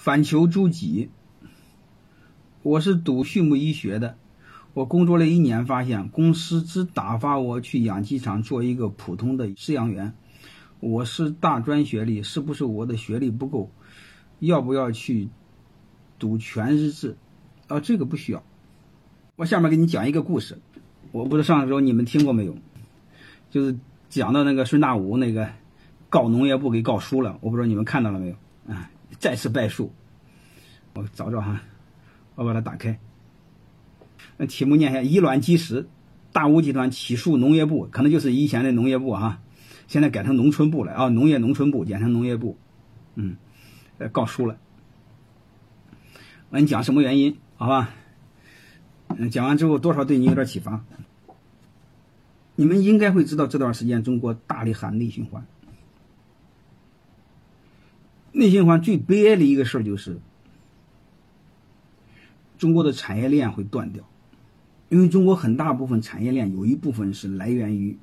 反求诸己。我是读畜牧医学的，我工作了一年，发现公司只打发我去养鸡场做一个普通的饲养员。我是大专学历，是不是我的学历不够？要不要去读全日制？啊，这个不需要。我下面给你讲一个故事，我不知道上周你们听过没有，就是讲到那个孙大武那个告农业部给告输了，我不知道你们看到了没有啊？再次败诉。我找找哈，我把它打开。那题目念一下：以卵击石，大武集团起诉农业部，可能就是以前的农业部哈，现在改成农村部了啊，农业农村部简称农业部，嗯，告输了。我给你讲什么原因，好吧？讲完之后多少对你有点启发。你们应该会知道，这段时间中国大力喊内循环。内循环最悲哀的一个事儿就是，中国的产业链会断掉，因为中国很大部分产业链有一部分是来源于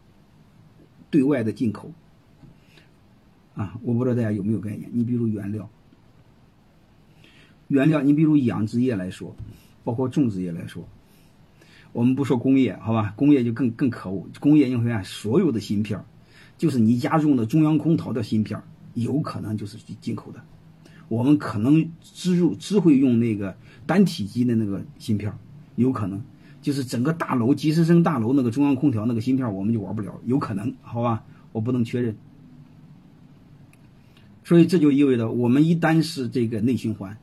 对外的进口。啊，我不知道大家有没有概念？你比如原料，原料，你比如养殖业来说，包括种植业来说，我们不说工业，好吧？工业就更更可恶。工业你会看所有的芯片，就是你家用的中央空调的芯片。有可能就是进口的，我们可能只入只会用那个单体机的那个芯片，有可能就是整个大楼几十层大楼那个中央空调那个芯片我们就玩不了，有可能，好吧，我不能确认。所以这就意味着我们一旦是这个内循环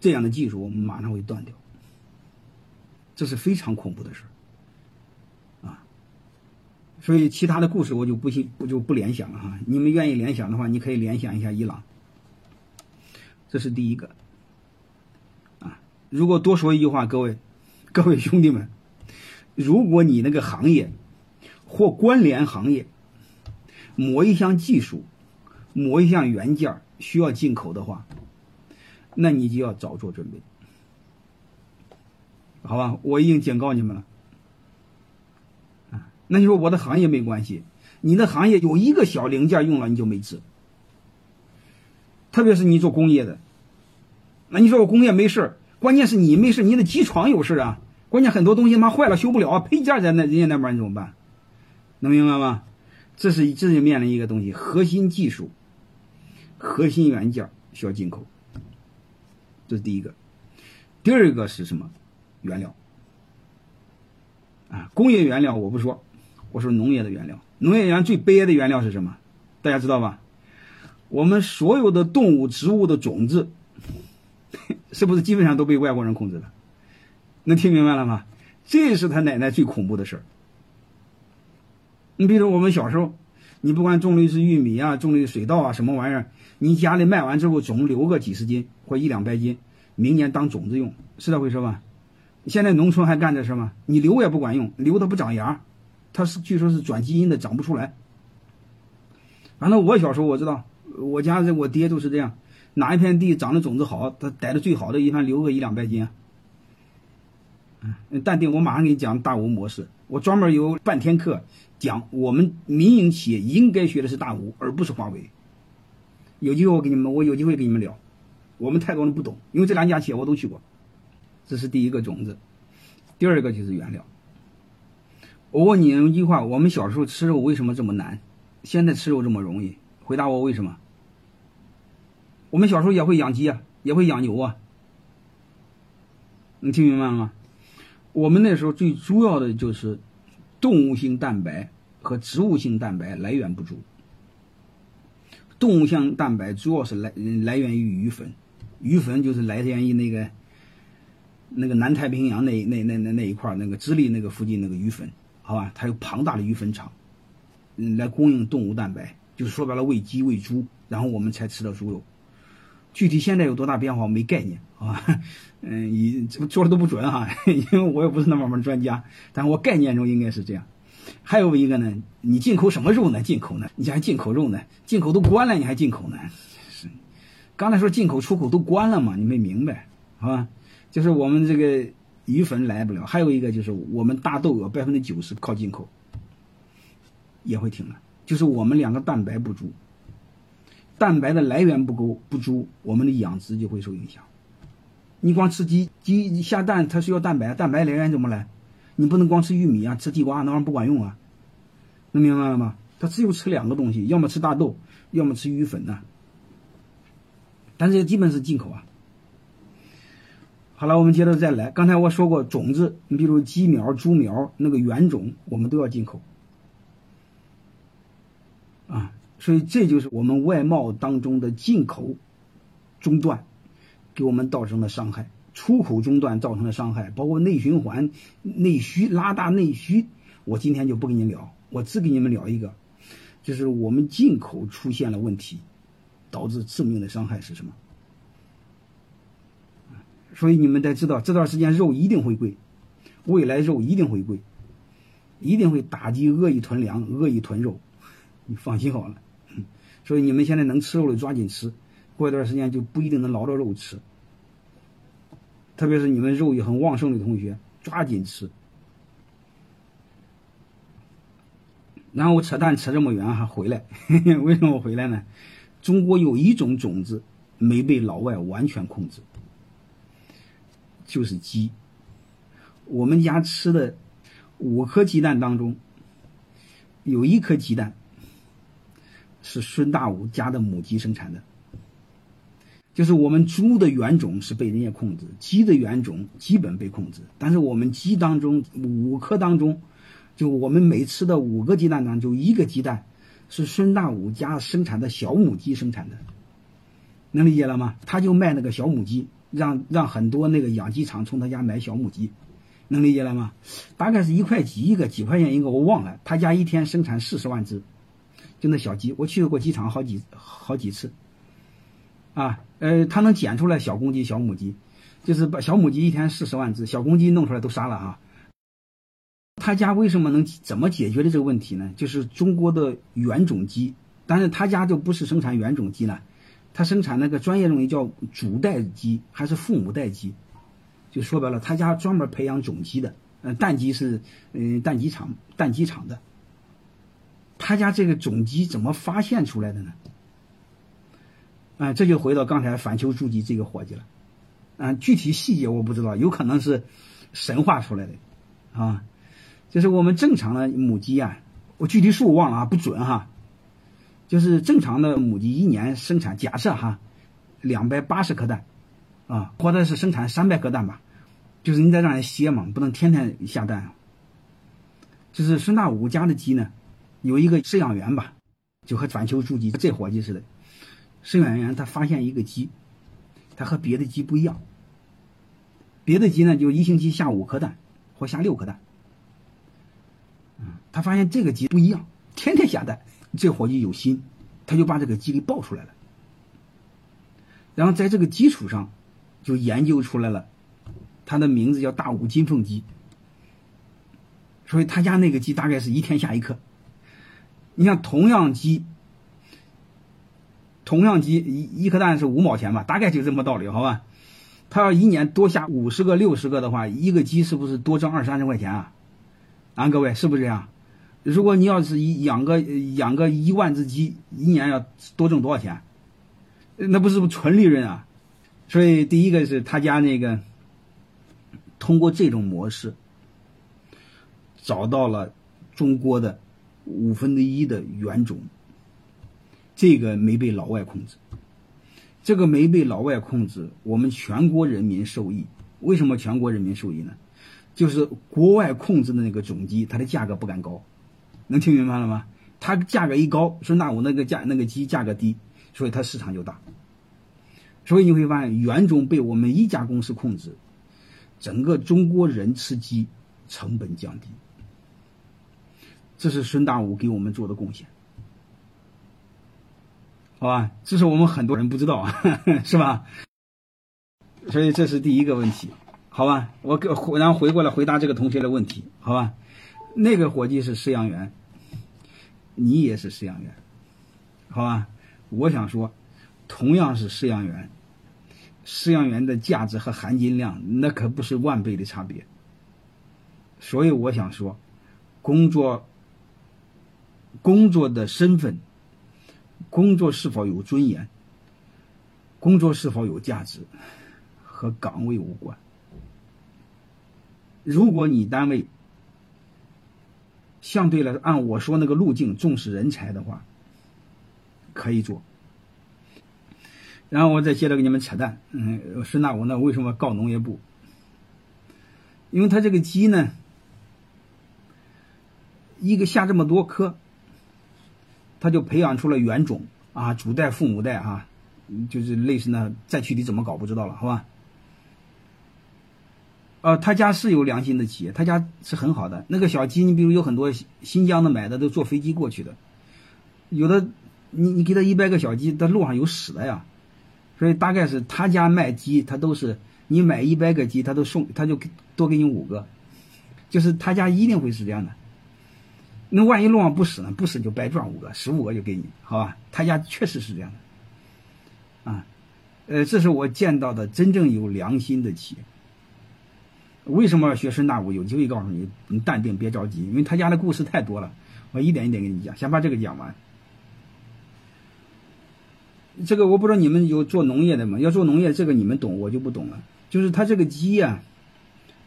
这样的技术，我们马上会断掉，这是非常恐怖的事儿。所以其他的故事我就不信，我就不联想了哈。你们愿意联想的话，你可以联想一下伊朗。这是第一个。啊，如果多说一句话，各位，各位兄弟们，如果你那个行业或关联行业某一项技术、某一项元件需要进口的话，那你就要早做准备，好吧？我已经警告你们了。那你说我的行业没关系，你的行业有一个小零件用了你就没治。特别是你做工业的，那你说我工业没事关键是你没事你的机床有事啊。关键很多东西他妈坏了修不了，配件在那人家那边你怎么办？能明白吗？这是这就面临一个东西，核心技术、核心元件需要进口，这是第一个。第二个是什么？原料啊，工业原料我不说。我说农业的原料，农业原最悲哀的原料是什么？大家知道吧？我们所有的动物、植物的种子，是不是基本上都被外国人控制了？能听明白了吗？这是他奶奶最恐怖的事儿。你比如我们小时候，你不管种的是玉米啊，种的水稻啊，什么玩意儿，你家里卖完之后总留个几十斤或一两百斤，明年当种子用，是这回事吧？现在农村还干这事吗？你留也不管用，留它不长芽。它是据说是转基因的，长不出来。反正我小时候我知道，我家这我爹就是这样，哪一片地长的种子好，他逮的最好的一般留个一两百斤。嗯，淡定，我马上给你讲大吴模式。我专门有半天课讲，我们民营企业应该学的是大吴，而不是华为。有机会我给你们，我有机会给你们聊。我们太多人不懂，因为这两家企业我都去过。这是第一个种子，第二个就是原料。我问你一句话：我们小时候吃肉为什么这么难？现在吃肉这么容易？回答我为什么？我们小时候也会养鸡啊，也会养牛啊。你听明白了吗？我们那时候最主要的就是动物性蛋白和植物性蛋白来源不足。动物性蛋白主要是来来源于鱼粉，鱼粉就是来源于那个那个南太平洋那那那那那一块那个智利那个附近那个鱼粉。好吧，它有庞大的鱼粉厂，嗯，来供应动物蛋白，就是说白了喂鸡喂猪，然后我们才吃到猪肉。具体现在有多大变化，我没概念，好吧？嗯，你这做的都不准哈，因为我也不是那方面专家，但我概念中应该是这样。还有一个呢，你进口什么肉呢？进口呢？你还进口肉呢？进口都关了，你还进口呢？是，刚才说进口出口都关了嘛？你没明白，好吧？就是我们这个。鱼粉来不了，还有一个就是我们大豆有百分之九十靠进口，也会停了。就是我们两个蛋白不足，蛋白的来源不够不足，我们的养殖就会受影响。你光吃鸡，鸡下蛋它需要蛋白，蛋白来源怎么来？你不能光吃玉米啊，吃地瓜那玩意儿不管用啊，能明白了吗？它只有吃两个东西，要么吃大豆，要么吃鱼粉呐。但是基本是进口啊。好了，我们接着再来。刚才我说过种子，你比如鸡苗、猪苗那个原种，我们都要进口啊。所以这就是我们外贸当中的进口中断。给我们造成的伤害，出口中断造成的伤害，包括内循环、内需拉大内需，我今天就不跟你聊，我只给你们聊一个，就是我们进口出现了问题，导致致命的伤害是什么？所以你们得知道，这段时间肉一定会贵，未来肉一定会贵，一定会打击恶意囤粮、恶意囤肉，你放心好了。所以你们现在能吃肉的抓紧吃。过一段时间就不一定能捞着肉吃，特别是你们肉也很旺盛的同学，抓紧吃。然后我扯淡扯这么远还，回来，为什么回来呢？中国有一种种子没被老外完全控制，就是鸡。我们家吃的五颗鸡蛋当中，有一颗鸡蛋是孙大武家的母鸡生产的。就是我们猪的原种是被人家控制，鸡的原种基本被控制。但是我们鸡当中五颗当中，就我们每吃的五个鸡蛋当中，就一个鸡蛋是孙大武家生产的小母鸡生产的，能理解了吗？他就卖那个小母鸡，让让很多那个养鸡场从他家买小母鸡，能理解了吗？大概是一块几一个，几块钱一个，我忘了。他家一天生产四十万只，就那小鸡，我去过鸡场好几好几次。啊，呃，他能检出来小公鸡、小母鸡，就是把小母鸡一天四十万只，小公鸡弄出来都杀了啊。他家为什么能怎么解决的这个问题呢？就是中国的原种鸡，但是他家就不是生产原种鸡了，他生产那个专业用语叫主代鸡还是父母代鸡，就说白了，他家专门培养种鸡的，呃，蛋鸡是嗯蛋鸡场蛋鸡场的，他家这个种鸡怎么发现出来的呢？啊，这就回到刚才反求诸己这个伙计了，啊，具体细节我不知道，有可能是神话出来的，啊，就是我们正常的母鸡啊，我具体数忘了啊，不准哈，就是正常的母鸡一年生产，假设哈，两百八十颗蛋，啊，或者是生产三百颗蛋吧，就是你得让人歇嘛，不能天天下蛋，就是孙大武家的鸡呢，有一个饲养员吧，就和反求诸己这伙计似的。饲养员他发现一个鸡，它和别的鸡不一样。别的鸡呢，就一星期下五颗蛋或下六颗蛋。嗯，他发现这个鸡不一样，天天下蛋。这伙计有心，他就把这个鸡给抱出来了。然后在这个基础上，就研究出来了，它的名字叫大武金凤鸡。所以他家那个鸡大概是一天下一颗。你像同样鸡。同样鸡一一颗蛋是五毛钱吧，大概就这么道理，好吧？他要一年多下五十个、六十个的话，一个鸡是不是多挣二三十块钱啊？啊，各位是不是这样？如果你要是养个养个一万只鸡，一年要多挣多少钱？那不是不纯利润啊！所以第一个是他家那个通过这种模式找到了中国的五分之一的原种。这个没被老外控制，这个没被老外控制，我们全国人民受益。为什么全国人民受益呢？就是国外控制的那个种鸡，它的价格不敢高，能听明白了吗？它价格一高，说那我那个价那个鸡价格低，所以它市场就大。所以你会发现，原种被我们一家公司控制，整个中国人吃鸡成本降低，这是孙大武给我们做的贡献。好吧，这是我们很多人不知道啊，是吧？所以这是第一个问题，好吧？我给然后回过来回答这个同学的问题，好吧？那个伙计是饲养员，你也是饲养员，好吧？我想说，同样是饲养员，饲养员的价值和含金量那可不是万倍的差别。所以我想说，工作工作的身份。工作是否有尊严，工作是否有价值，和岗位无关。如果你单位相对来说按我说那个路径重视人才的话，可以做。然后我再接着给你们扯淡，嗯，孙大武呢为什么告农业部？因为他这个鸡呢，一个下这么多颗，他就培养出了原种啊，祖代父母代哈，就是类似那再具体怎么搞不知道了，好吧？呃，他家是有良心的企业，他家是很好的。那个小鸡，你比如有很多新疆的买的都坐飞机过去的，有的你你给他一百个小鸡，他路上有屎的呀，所以大概是他家卖鸡，他都是。你买一百个鸡，他都送，他就多给你五个，就是他家一定会是这样的。那万一路上不死呢？不死就白赚五个，十五个就给你，好吧？他家确实是这样的，啊，呃，这是我见到的真正有良心的企业。为什么要学深大武？有机会告诉你，你淡定，别着急，因为他家的故事太多了，我一点一点给你讲，先把这个讲完。这个我不知道你们有做农业的吗？要做农业，这个你们懂，我就不懂了。就是它这个鸡呀，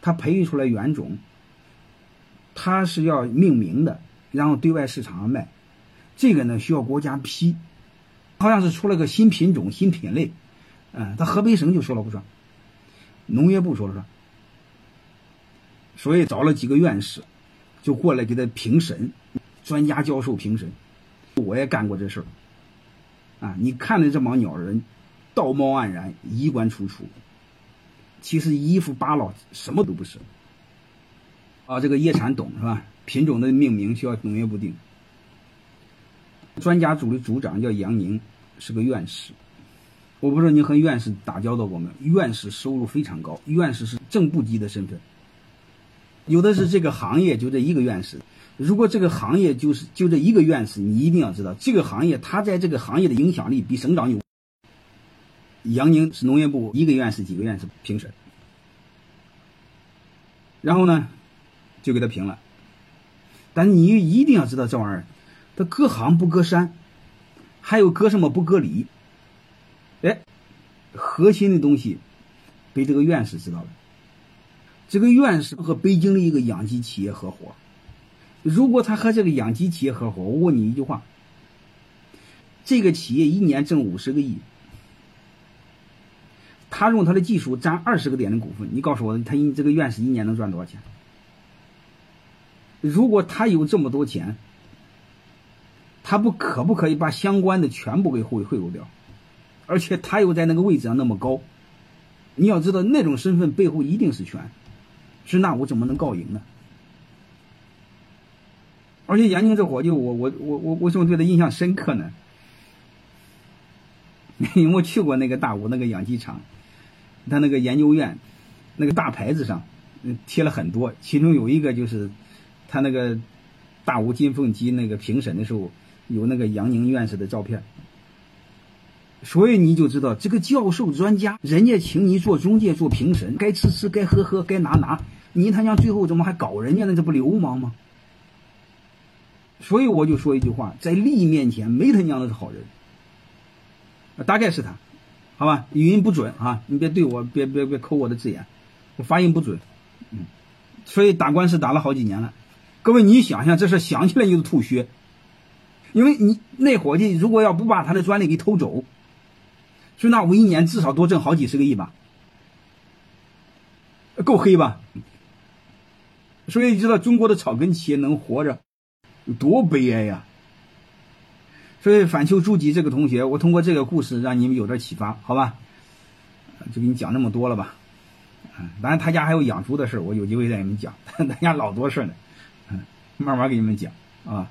它培育出来原种，它是要命名的，然后对外市场上卖。这个呢需要国家批，好像是出了个新品种、新品类，嗯，他河北省就说了不算，农业部说了算。所以找了几个院士，就过来给他评审，专家教授评审。我也干过这事儿，啊，你看着这帮鸟人，道貌岸然，衣冠楚楚。其实衣服扒了什么都不是，啊，这个叶产懂是吧？品种的命名需要农业部定。专家组的组长叫杨宁，是个院士。我不知道你和院士打交道过没？院士收入非常高，院士是正部级的身份。有的是这个行业就这一个院士，如果这个行业就是就这一个院士，你一定要知道这个行业他在这个行业的影响力比省长有。杨宁是农业部一个院士几个院士评审，然后呢，就给他评了。但你一定要知道这玩意儿，他隔行不隔山，还有隔什么不隔礼。哎，核心的东西被这个院士知道了。这个院士和北京的一个养鸡企业合伙，如果他和这个养鸡企业合伙，我问你一句话：这个企业一年挣五十个亿。他用他的技术占二十个点的股份，你告诉我，他一这个院士一年能赚多少钱？如果他有这么多钱，他不可不可以把相关的全部给贿贿赂掉？而且他又在那个位置上那么高，你要知道那种身份背后一定是权，是那我怎么能告赢呢？而且杨宁这伙计，我我我我为什么对他印象深刻呢？因为我去过那个大吴那个养鸡场。他那个研究院，那个大牌子上，贴了很多，其中有一个就是，他那个大吴金凤鸡那个评审的时候，有那个杨宁院士的照片。所以你就知道这个教授专家，人家请你做中介做评审，该吃吃该喝喝该拿拿，你他娘最后怎么还搞人家呢？这不流氓吗？所以我就说一句话，在利益面前没他娘的是好人，大概是他。好吧，语音不准啊！你别对我，别别别扣我的字眼，我发音不准。嗯，所以打官司打了好几年了。各位，你想想，这事想起来就是吐血。因为你那伙计如果要不把他的专利给偷走，就那我一年至少多挣好几十个亿吧，够黑吧？所以你知道中国的草根企业能活着有多悲哀呀？所以反求诸己这个同学，我通过这个故事让你们有点启发，好吧？就给你讲那么多了吧。嗯，当然他家还有养猪的事我有机会再给你们讲。他家老多事呢，嗯，慢慢给你们讲啊。